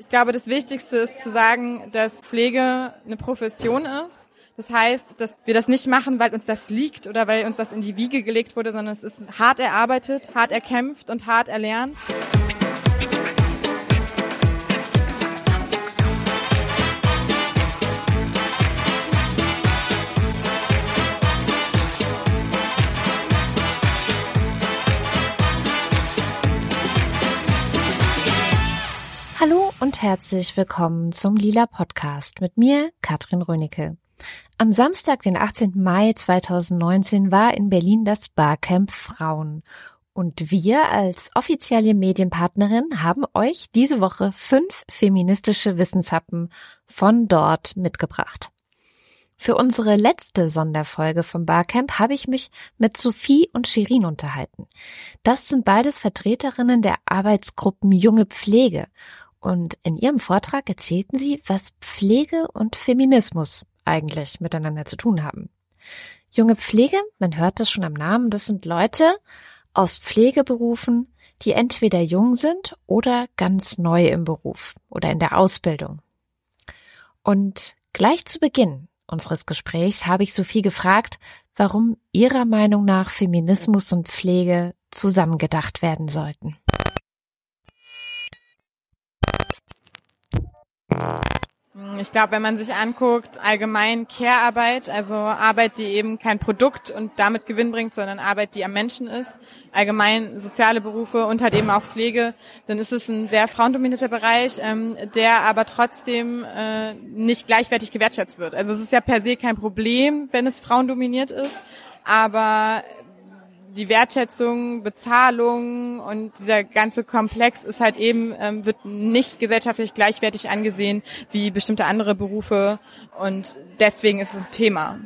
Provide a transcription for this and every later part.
Ich glaube, das Wichtigste ist zu sagen, dass Pflege eine Profession ist. Das heißt, dass wir das nicht machen, weil uns das liegt oder weil uns das in die Wiege gelegt wurde, sondern es ist hart erarbeitet, hart erkämpft und hart erlernt. Und herzlich willkommen zum Lila Podcast mit mir, Katrin Rönicke. Am Samstag, den 18. Mai 2019, war in Berlin das Barcamp Frauen. Und wir als offizielle Medienpartnerin haben euch diese Woche fünf feministische Wissenshappen von dort mitgebracht. Für unsere letzte Sonderfolge vom Barcamp habe ich mich mit Sophie und Shirin unterhalten. Das sind beides Vertreterinnen der Arbeitsgruppen Junge Pflege und in ihrem Vortrag erzählten sie, was Pflege und Feminismus eigentlich miteinander zu tun haben. Junge Pflege, man hört das schon am Namen, das sind Leute aus Pflegeberufen, die entweder jung sind oder ganz neu im Beruf oder in der Ausbildung. Und gleich zu Beginn unseres Gesprächs habe ich Sophie gefragt, warum ihrer Meinung nach Feminismus und Pflege zusammengedacht werden sollten. Ich glaube, wenn man sich anguckt, allgemein Care-Arbeit, also Arbeit, die eben kein Produkt und damit Gewinn bringt, sondern Arbeit, die am Menschen ist, allgemein soziale Berufe und halt eben auch Pflege, dann ist es ein sehr frauendominierter Bereich, ähm, der aber trotzdem äh, nicht gleichwertig gewertschätzt wird. Also es ist ja per se kein Problem, wenn es frauendominiert ist, aber die Wertschätzung, Bezahlung und dieser ganze Komplex ist halt eben, ähm, wird nicht gesellschaftlich gleichwertig angesehen wie bestimmte andere Berufe und deswegen ist es ein Thema.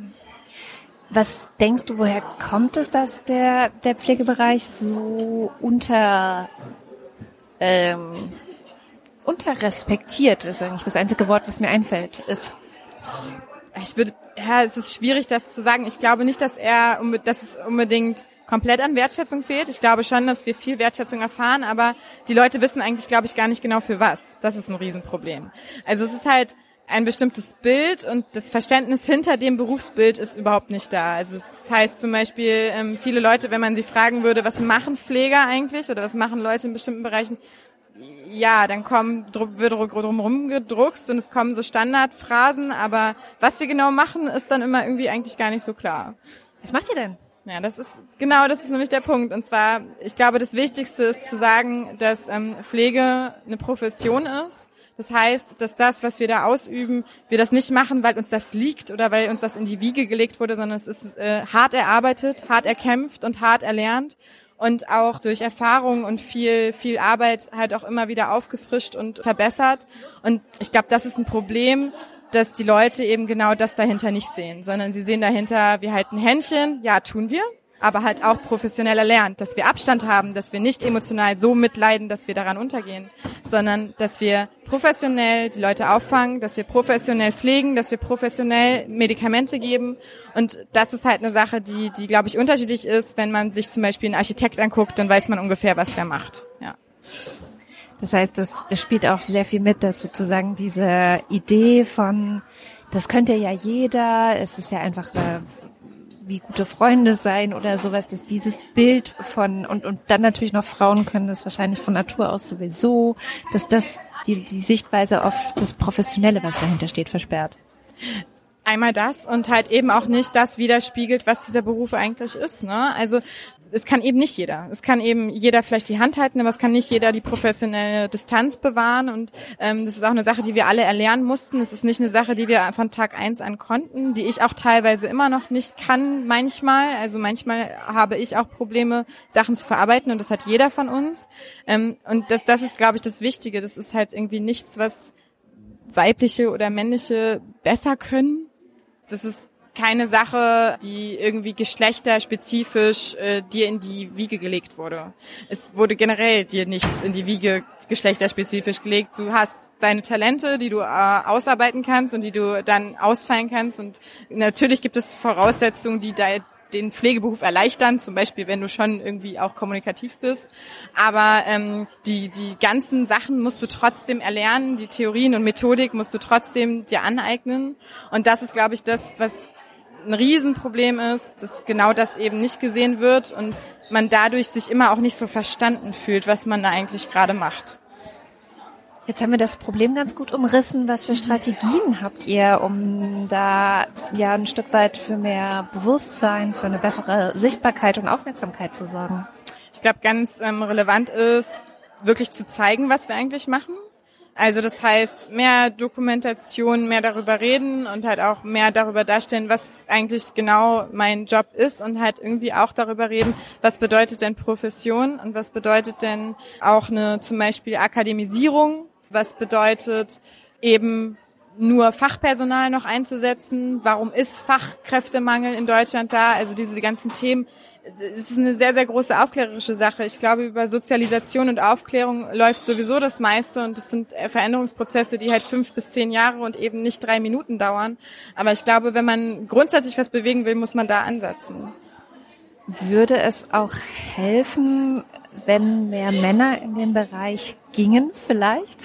Was denkst du, woher kommt es, dass der, der Pflegebereich so unter, ähm, unterrespektiert ist eigentlich das einzige Wort, was mir einfällt, ist? Ich würde, ja, es ist schwierig, das zu sagen. Ich glaube nicht, dass er, dass es unbedingt komplett an Wertschätzung fehlt. Ich glaube schon, dass wir viel Wertschätzung erfahren, aber die Leute wissen eigentlich, glaube ich, gar nicht genau für was. Das ist ein Riesenproblem. Also es ist halt ein bestimmtes Bild und das Verständnis hinter dem Berufsbild ist überhaupt nicht da. Also das heißt zum Beispiel, ähm, viele Leute, wenn man sie fragen würde, was machen Pfleger eigentlich oder was machen Leute in bestimmten Bereichen, ja, dann kommen, wird drumherum gedruckst und es kommen so Standardphrasen, aber was wir genau machen, ist dann immer irgendwie eigentlich gar nicht so klar. Was macht ihr denn? Ja, das ist genau, das ist nämlich der Punkt. Und zwar, ich glaube, das Wichtigste ist zu sagen, dass ähm, Pflege eine Profession ist. Das heißt, dass das, was wir da ausüben, wir das nicht machen, weil uns das liegt oder weil uns das in die Wiege gelegt wurde, sondern es ist äh, hart erarbeitet, hart erkämpft und hart erlernt und auch durch Erfahrung und viel, viel Arbeit halt auch immer wieder aufgefrischt und verbessert. Und ich glaube, das ist ein Problem, dass die Leute eben genau das dahinter nicht sehen, sondern sie sehen dahinter, wir halten Händchen, ja, tun wir, aber halt auch professionell erlernt, dass wir Abstand haben, dass wir nicht emotional so mitleiden, dass wir daran untergehen, sondern dass wir professionell die Leute auffangen, dass wir professionell pflegen, dass wir professionell Medikamente geben. Und das ist halt eine Sache, die, die glaube ich, unterschiedlich ist. Wenn man sich zum Beispiel einen Architekt anguckt, dann weiß man ungefähr, was der macht. Ja. Das heißt, das spielt auch sehr viel mit, dass sozusagen diese Idee von, das könnte ja jeder, es ist ja einfach äh, wie gute Freunde sein oder sowas, dass dieses Bild von, und, und dann natürlich noch Frauen können das wahrscheinlich von Natur aus sowieso, dass das die, die Sichtweise auf das Professionelle, was dahinter steht, versperrt. Einmal das und halt eben auch nicht das widerspiegelt, was dieser Beruf eigentlich ist. Ne? Also es kann eben nicht jeder. Es kann eben jeder vielleicht die Hand halten, aber es kann nicht jeder die professionelle Distanz bewahren. Und ähm, das ist auch eine Sache, die wir alle erlernen mussten. Es ist nicht eine Sache, die wir von Tag eins an konnten, die ich auch teilweise immer noch nicht kann manchmal. Also manchmal habe ich auch Probleme, Sachen zu verarbeiten und das hat jeder von uns. Ähm, und das, das ist, glaube ich, das Wichtige. Das ist halt irgendwie nichts, was weibliche oder männliche besser können. Das ist keine Sache, die irgendwie geschlechterspezifisch äh, dir in die Wiege gelegt wurde. Es wurde generell dir nichts in die Wiege geschlechterspezifisch gelegt. Du hast deine Talente, die du äh, ausarbeiten kannst und die du dann ausfallen kannst. Und natürlich gibt es Voraussetzungen, die da den Pflegeberuf erleichtern, zum Beispiel, wenn du schon irgendwie auch kommunikativ bist. Aber ähm, die, die ganzen Sachen musst du trotzdem erlernen, die Theorien und Methodik musst du trotzdem dir aneignen. Und das ist, glaube ich, das, was ein Riesenproblem ist, dass genau das eben nicht gesehen wird und man dadurch sich immer auch nicht so verstanden fühlt, was man da eigentlich gerade macht. Jetzt haben wir das Problem ganz gut umrissen. Was für Strategien habt ihr, um da ja ein Stück weit für mehr Bewusstsein, für eine bessere Sichtbarkeit und Aufmerksamkeit zu sorgen? Ich glaube, ganz ähm, relevant ist, wirklich zu zeigen, was wir eigentlich machen. Also das heißt, mehr Dokumentation, mehr darüber reden und halt auch mehr darüber darstellen, was eigentlich genau mein Job ist und halt irgendwie auch darüber reden, was bedeutet denn Profession und was bedeutet denn auch eine zum Beispiel Akademisierung, was bedeutet eben nur Fachpersonal noch einzusetzen, warum ist Fachkräftemangel in Deutschland da, also diese ganzen Themen es ist eine sehr, sehr große aufklärerische Sache. Ich glaube, über Sozialisation und Aufklärung läuft sowieso das meiste und es sind Veränderungsprozesse, die halt fünf bis zehn Jahre und eben nicht drei Minuten dauern. Aber ich glaube, wenn man grundsätzlich was bewegen will, muss man da ansetzen. Würde es auch helfen, wenn mehr Männer in den Bereich gingen vielleicht?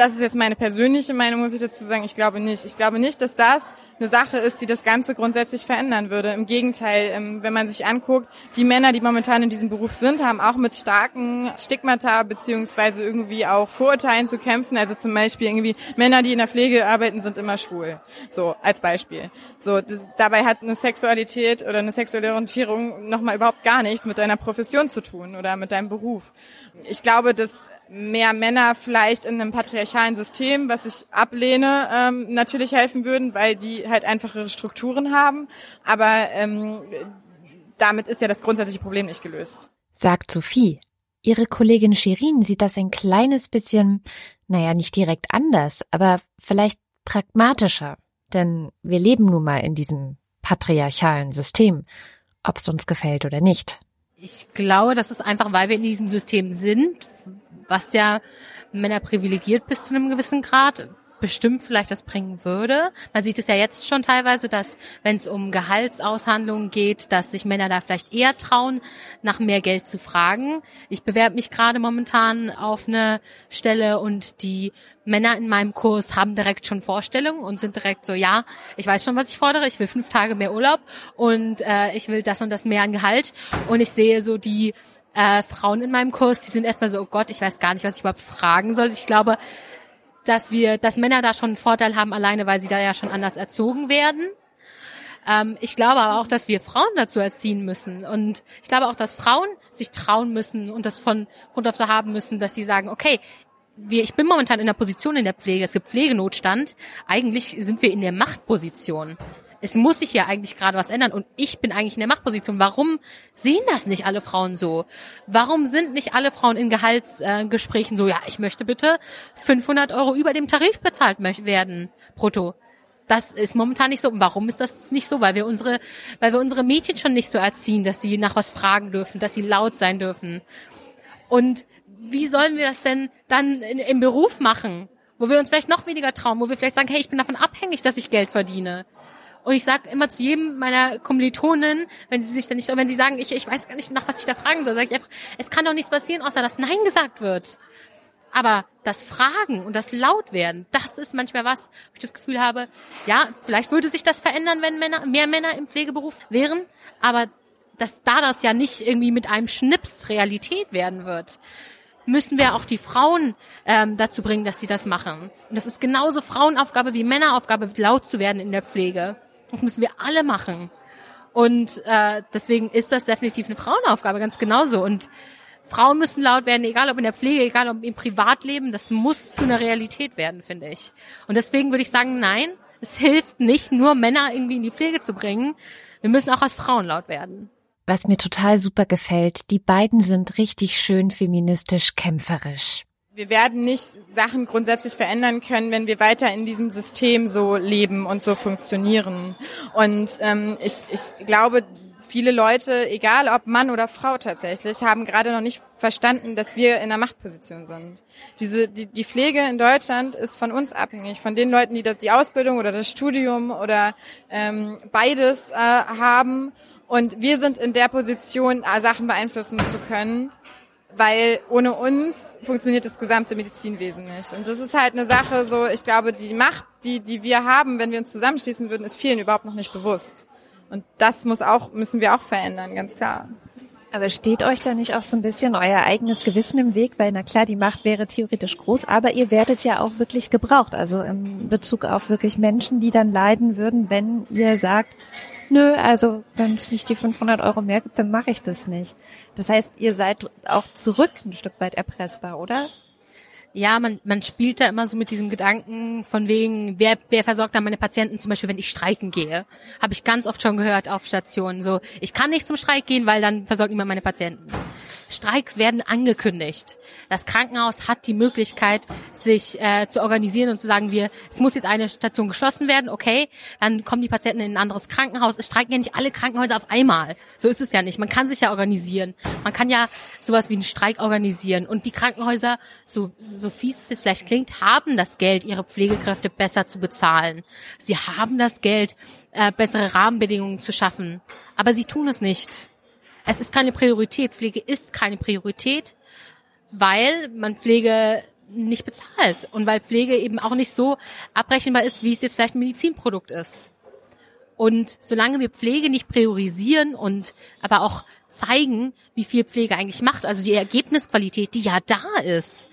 Das ist jetzt meine persönliche Meinung, muss ich dazu sagen. Ich glaube nicht. Ich glaube nicht, dass das eine Sache ist, die das Ganze grundsätzlich verändern würde. Im Gegenteil, ähm, wenn man sich anguckt, die Männer, die momentan in diesem Beruf sind, haben auch mit starken Stigmata beziehungsweise irgendwie auch Vorurteilen zu kämpfen. Also zum Beispiel irgendwie Männer, die in der Pflege arbeiten, sind immer schwul. So, als Beispiel. So, dabei hat eine Sexualität oder eine sexuelle Orientierung nochmal überhaupt gar nichts mit deiner Profession zu tun oder mit deinem Beruf. Ich glaube, dass mehr Männer vielleicht in einem patriarchalen System, was ich ablehne, ähm, natürlich helfen würden, weil die halt einfachere Strukturen haben. Aber ähm, damit ist ja das grundsätzliche Problem nicht gelöst. Sagt Sophie. Ihre Kollegin Shirin sieht das ein kleines bisschen, naja, nicht direkt anders, aber vielleicht pragmatischer. Denn wir leben nun mal in diesem patriarchalen System, ob es uns gefällt oder nicht. Ich glaube, das ist einfach, weil wir in diesem System sind, was ja Männer privilegiert bis zu einem gewissen Grad bestimmt vielleicht das bringen würde. Man sieht es ja jetzt schon teilweise, dass wenn es um Gehaltsaushandlungen geht, dass sich Männer da vielleicht eher trauen, nach mehr Geld zu fragen. Ich bewerbe mich gerade momentan auf eine Stelle und die Männer in meinem Kurs haben direkt schon Vorstellungen und sind direkt so, ja, ich weiß schon, was ich fordere, ich will fünf Tage mehr Urlaub und äh, ich will das und das mehr an Gehalt. Und ich sehe so die äh, Frauen in meinem Kurs, die sind erstmal so, oh Gott, ich weiß gar nicht, was ich überhaupt fragen soll. Ich glaube, dass wir, dass Männer da schon einen Vorteil haben, alleine weil sie da ja schon anders erzogen werden. Ähm, ich glaube aber auch, dass wir Frauen dazu erziehen müssen. Und ich glaube auch, dass Frauen sich trauen müssen und das von Grund auf so haben müssen, dass sie sagen, okay, wir, ich bin momentan in der Position in der Pflege, es gibt Pflegenotstand. Eigentlich sind wir in der Machtposition es muss sich ja eigentlich gerade was ändern und ich bin eigentlich in der Machtposition. Warum sehen das nicht alle Frauen so? Warum sind nicht alle Frauen in Gehaltsgesprächen äh, so, ja, ich möchte bitte 500 Euro über dem Tarif bezahlt werden, brutto? Das ist momentan nicht so. Und warum ist das nicht so? Weil wir unsere, weil wir unsere Mädchen schon nicht so erziehen, dass sie nach was fragen dürfen, dass sie laut sein dürfen. Und wie sollen wir das denn dann in, im Beruf machen? Wo wir uns vielleicht noch weniger trauen, wo wir vielleicht sagen, hey, ich bin davon abhängig, dass ich Geld verdiene. Und ich sage immer zu jedem meiner Kommilitonen, wenn sie sich dann nicht, wenn sie sagen, ich, ich weiß gar nicht, nach was ich da fragen soll, sage ich einfach, es kann doch nichts passieren, außer dass Nein gesagt wird. Aber das Fragen und das Lautwerden, das ist manchmal was, wo ich das Gefühl habe, ja, vielleicht würde sich das verändern, wenn Männer, mehr Männer im Pflegeberuf wären, aber dass da das ja nicht irgendwie mit einem Schnips Realität werden wird, müssen wir auch die Frauen ähm, dazu bringen, dass sie das machen. Und das ist genauso Frauenaufgabe wie Männeraufgabe, laut zu werden in der Pflege. Das müssen wir alle machen. Und äh, deswegen ist das definitiv eine Frauenaufgabe, ganz genauso. Und Frauen müssen laut werden, egal ob in der Pflege, egal ob im Privatleben, das muss zu einer Realität werden, finde ich. Und deswegen würde ich sagen, nein, es hilft nicht, nur Männer irgendwie in die Pflege zu bringen. Wir müssen auch als Frauen laut werden. Was mir total super gefällt, die beiden sind richtig schön feministisch kämpferisch wir werden nicht Sachen grundsätzlich verändern können, wenn wir weiter in diesem System so leben und so funktionieren. Und ähm, ich, ich glaube, viele Leute, egal ob Mann oder Frau tatsächlich, haben gerade noch nicht verstanden, dass wir in einer Machtposition sind. Diese, die, die Pflege in Deutschland ist von uns abhängig, von den Leuten, die das, die Ausbildung oder das Studium oder ähm, beides äh, haben. Und wir sind in der Position, äh, Sachen beeinflussen zu können, weil ohne uns funktioniert das gesamte Medizinwesen nicht. Und das ist halt eine Sache, so ich glaube, die Macht, die die wir haben, wenn wir uns zusammenschließen würden, ist vielen überhaupt noch nicht bewusst. Und das muss auch, müssen wir auch verändern, ganz klar. Aber steht euch da nicht auch so ein bisschen euer eigenes Gewissen im Weg? Weil na klar, die Macht wäre theoretisch groß, aber ihr werdet ja auch wirklich gebraucht. Also in Bezug auf wirklich Menschen, die dann leiden würden, wenn ihr sagt, nö, also wenn es nicht die 500 Euro mehr gibt, dann mache ich das nicht. Das heißt, ihr seid auch zurück ein Stück weit erpressbar, oder? ja, man, man spielt da immer so mit diesem Gedanken von wegen, wer, wer versorgt dann meine Patienten, zum Beispiel, wenn ich streiken gehe. Habe ich ganz oft schon gehört auf Stationen. So, ich kann nicht zum Streik gehen, weil dann versorgt niemand meine Patienten. Streiks werden angekündigt. Das Krankenhaus hat die Möglichkeit, sich äh, zu organisieren und zu sagen, wir, es muss jetzt eine Station geschlossen werden, okay, dann kommen die Patienten in ein anderes Krankenhaus. Es streiken ja nicht alle Krankenhäuser auf einmal. So ist es ja nicht. Man kann sich ja organisieren. Man kann ja sowas wie einen Streik organisieren. Und die Krankenhäuser, so, so fies es jetzt vielleicht klingt, haben das Geld, ihre Pflegekräfte besser zu bezahlen. Sie haben das Geld, äh, bessere Rahmenbedingungen zu schaffen. Aber sie tun es nicht. Es ist keine Priorität. Pflege ist keine Priorität, weil man Pflege nicht bezahlt und weil Pflege eben auch nicht so abrechenbar ist, wie es jetzt vielleicht ein Medizinprodukt ist. Und solange wir Pflege nicht priorisieren und aber auch zeigen, wie viel Pflege eigentlich macht, also die Ergebnisqualität, die ja da ist,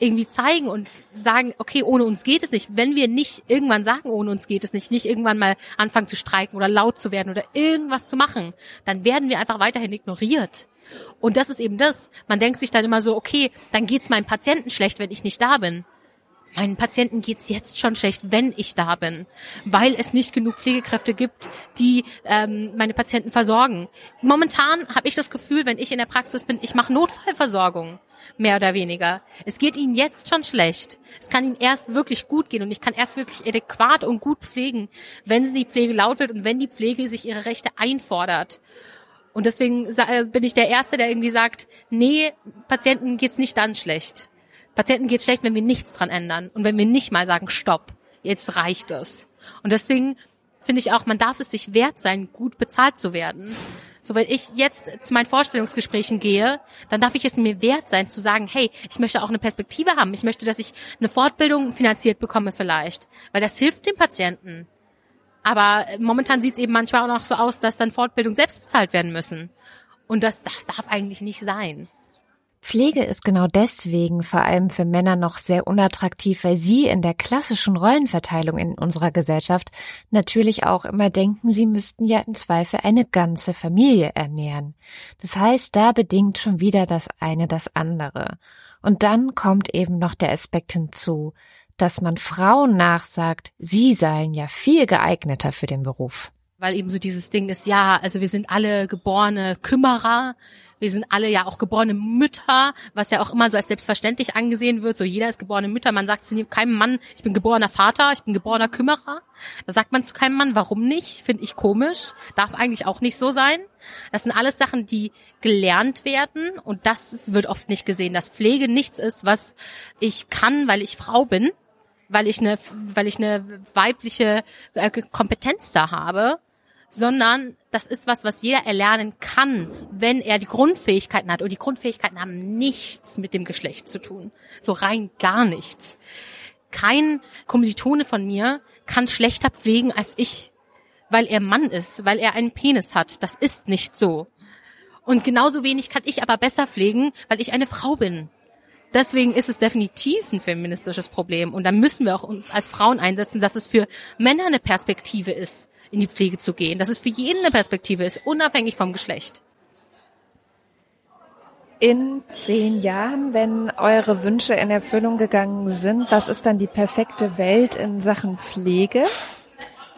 irgendwie zeigen und sagen, okay, ohne uns geht es nicht. Wenn wir nicht irgendwann sagen, ohne uns geht es nicht, nicht irgendwann mal anfangen zu streiken oder laut zu werden oder irgendwas zu machen, dann werden wir einfach weiterhin ignoriert. Und das ist eben das. Man denkt sich dann immer so, okay, dann geht's meinem Patienten schlecht, wenn ich nicht da bin. Meinen Patienten geht's jetzt schon schlecht, wenn ich da bin, weil es nicht genug Pflegekräfte gibt, die ähm, meine Patienten versorgen. Momentan habe ich das Gefühl, wenn ich in der Praxis bin, ich mache Notfallversorgung mehr oder weniger. Es geht ihnen jetzt schon schlecht. Es kann ihnen erst wirklich gut gehen und ich kann erst wirklich adäquat und gut pflegen, wenn die Pflege laut wird und wenn die Pflege sich ihre Rechte einfordert. Und deswegen bin ich der Erste, der irgendwie sagt, nee, Patienten geht's nicht dann schlecht. Patienten geht's schlecht, wenn wir nichts dran ändern und wenn wir nicht mal sagen, stopp, jetzt reicht es. Und deswegen finde ich auch, man darf es sich wert sein, gut bezahlt zu werden. So, wenn ich jetzt zu meinen Vorstellungsgesprächen gehe, dann darf ich es mir wert sein zu sagen, hey, ich möchte auch eine Perspektive haben. Ich möchte, dass ich eine Fortbildung finanziert bekomme vielleicht, weil das hilft dem Patienten. Aber momentan sieht es eben manchmal auch noch so aus, dass dann Fortbildung selbst bezahlt werden müssen. Und das, das darf eigentlich nicht sein. Pflege ist genau deswegen vor allem für Männer noch sehr unattraktiv, weil sie in der klassischen Rollenverteilung in unserer Gesellschaft natürlich auch immer denken, sie müssten ja im Zweifel eine ganze Familie ernähren. Das heißt, da bedingt schon wieder das eine das andere. Und dann kommt eben noch der Aspekt hinzu, dass man Frauen nachsagt, sie seien ja viel geeigneter für den Beruf. Weil eben so dieses Ding ist, ja, also wir sind alle geborene Kümmerer, wir sind alle ja auch geborene Mütter, was ja auch immer so als selbstverständlich angesehen wird. So jeder ist geborene Mütter. Man sagt zu keinem Mann, ich bin geborener Vater, ich bin geborener Kümmerer. Da sagt man zu keinem Mann, warum nicht? Finde ich komisch. Darf eigentlich auch nicht so sein. Das sind alles Sachen, die gelernt werden und das wird oft nicht gesehen, dass Pflege nichts ist, was ich kann, weil ich Frau bin, weil ich eine, weil ich eine weibliche äh, Kompetenz da habe, sondern das ist was, was jeder erlernen kann, wenn er die Grundfähigkeiten hat. Und die Grundfähigkeiten haben nichts mit dem Geschlecht zu tun. So rein gar nichts. Kein Kommilitone von mir kann schlechter pflegen als ich, weil er Mann ist, weil er einen Penis hat. Das ist nicht so. Und genauso wenig kann ich aber besser pflegen, weil ich eine Frau bin. Deswegen ist es definitiv ein feministisches Problem. Und da müssen wir auch uns als Frauen einsetzen, dass es für Männer eine Perspektive ist in die Pflege zu gehen, dass es für jeden eine Perspektive ist, unabhängig vom Geschlecht. In zehn Jahren, wenn eure Wünsche in Erfüllung gegangen sind, was ist dann die perfekte Welt in Sachen Pflege?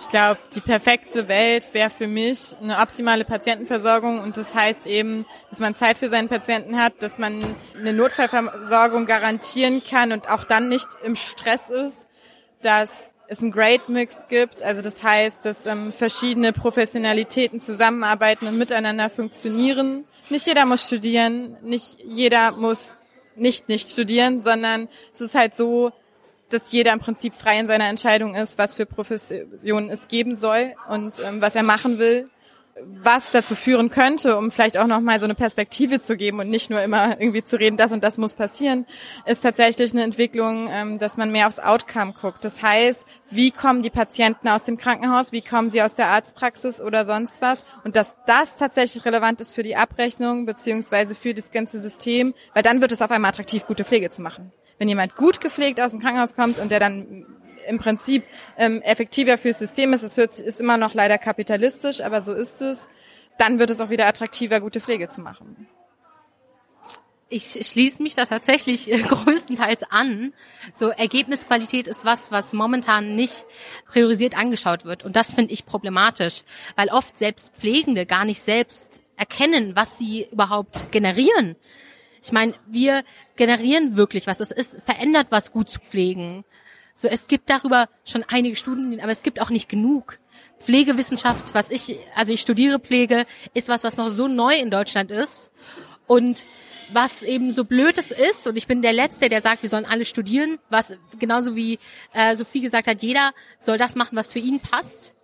Ich glaube, die perfekte Welt wäre für mich eine optimale Patientenversorgung und das heißt eben, dass man Zeit für seinen Patienten hat, dass man eine Notfallversorgung garantieren kann und auch dann nicht im Stress ist, dass es einen Great Mix gibt. Also das heißt, dass ähm, verschiedene Professionalitäten zusammenarbeiten und miteinander funktionieren. Nicht jeder muss studieren, nicht jeder muss nicht nicht studieren, sondern es ist halt so, dass jeder im Prinzip frei in seiner Entscheidung ist, was für Professionen es geben soll und ähm, was er machen will was dazu führen könnte, um vielleicht auch nochmal so eine Perspektive zu geben und nicht nur immer irgendwie zu reden, das und das muss passieren, ist tatsächlich eine Entwicklung, ähm, dass man mehr aufs Outcome guckt. Das heißt, wie kommen die Patienten aus dem Krankenhaus, wie kommen sie aus der Arztpraxis oder sonst was und dass das tatsächlich relevant ist für die Abrechnung beziehungsweise für das ganze System, weil dann wird es auf einmal attraktiv, gute Pflege zu machen. Wenn jemand gut gepflegt aus dem Krankenhaus kommt und der dann im Prinzip ähm, effektiver fürs System ist. Es ist immer noch leider kapitalistisch, aber so ist es. Dann wird es auch wieder attraktiver, gute Pflege zu machen. Ich schließe mich da tatsächlich äh, größtenteils an. So Ergebnisqualität ist was, was momentan nicht priorisiert angeschaut wird. Und das finde ich problematisch, weil oft selbst Pflegende gar nicht selbst erkennen, was sie überhaupt generieren. Ich meine, wir generieren wirklich was. Es ist verändert was, gut zu pflegen. So, es gibt darüber schon einige Studien, aber es gibt auch nicht genug. Pflegewissenschaft, was ich, also ich studiere Pflege, ist was, was noch so neu in Deutschland ist. Und was eben so blöd es ist, und ich bin der Letzte, der sagt, wir sollen alle studieren, was genauso wie äh, Sophie gesagt hat, jeder soll das machen, was für ihn passt.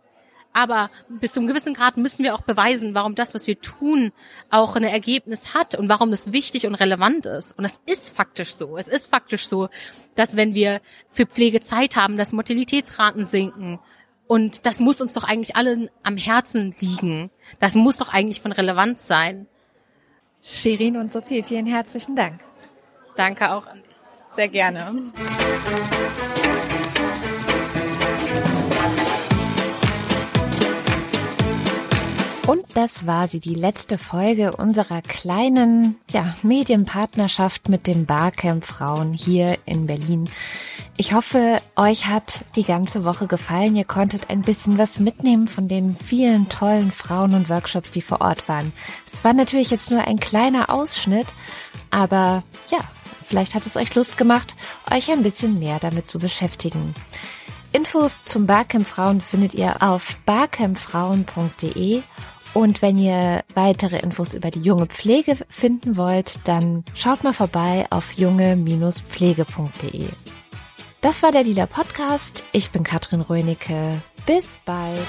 Aber bis zu einem gewissen Grad müssen wir auch beweisen, warum das, was wir tun, auch ein Ergebnis hat und warum es wichtig und relevant ist. Und es ist faktisch so. Es ist faktisch so, dass wenn wir für Pflege Zeit haben, dass Mortalitätsraten sinken. Und das muss uns doch eigentlich allen am Herzen liegen. Das muss doch eigentlich von Relevanz sein. Shirin und Sophie, vielen herzlichen Dank. Danke auch an dich. Sehr gerne. Und das war sie, die letzte Folge unserer kleinen ja, Medienpartnerschaft mit den Barcamp Frauen hier in Berlin. Ich hoffe, euch hat die ganze Woche gefallen. Ihr konntet ein bisschen was mitnehmen von den vielen tollen Frauen und Workshops, die vor Ort waren. Es war natürlich jetzt nur ein kleiner Ausschnitt, aber ja, vielleicht hat es euch Lust gemacht, euch ein bisschen mehr damit zu beschäftigen. Infos zum Barcamp Frauen findet ihr auf barcampfrauen.de und wenn ihr weitere Infos über die junge Pflege finden wollt, dann schaut mal vorbei auf junge-pflege.de. Das war der Lila Podcast. Ich bin Katrin Rönicke. Bis bald.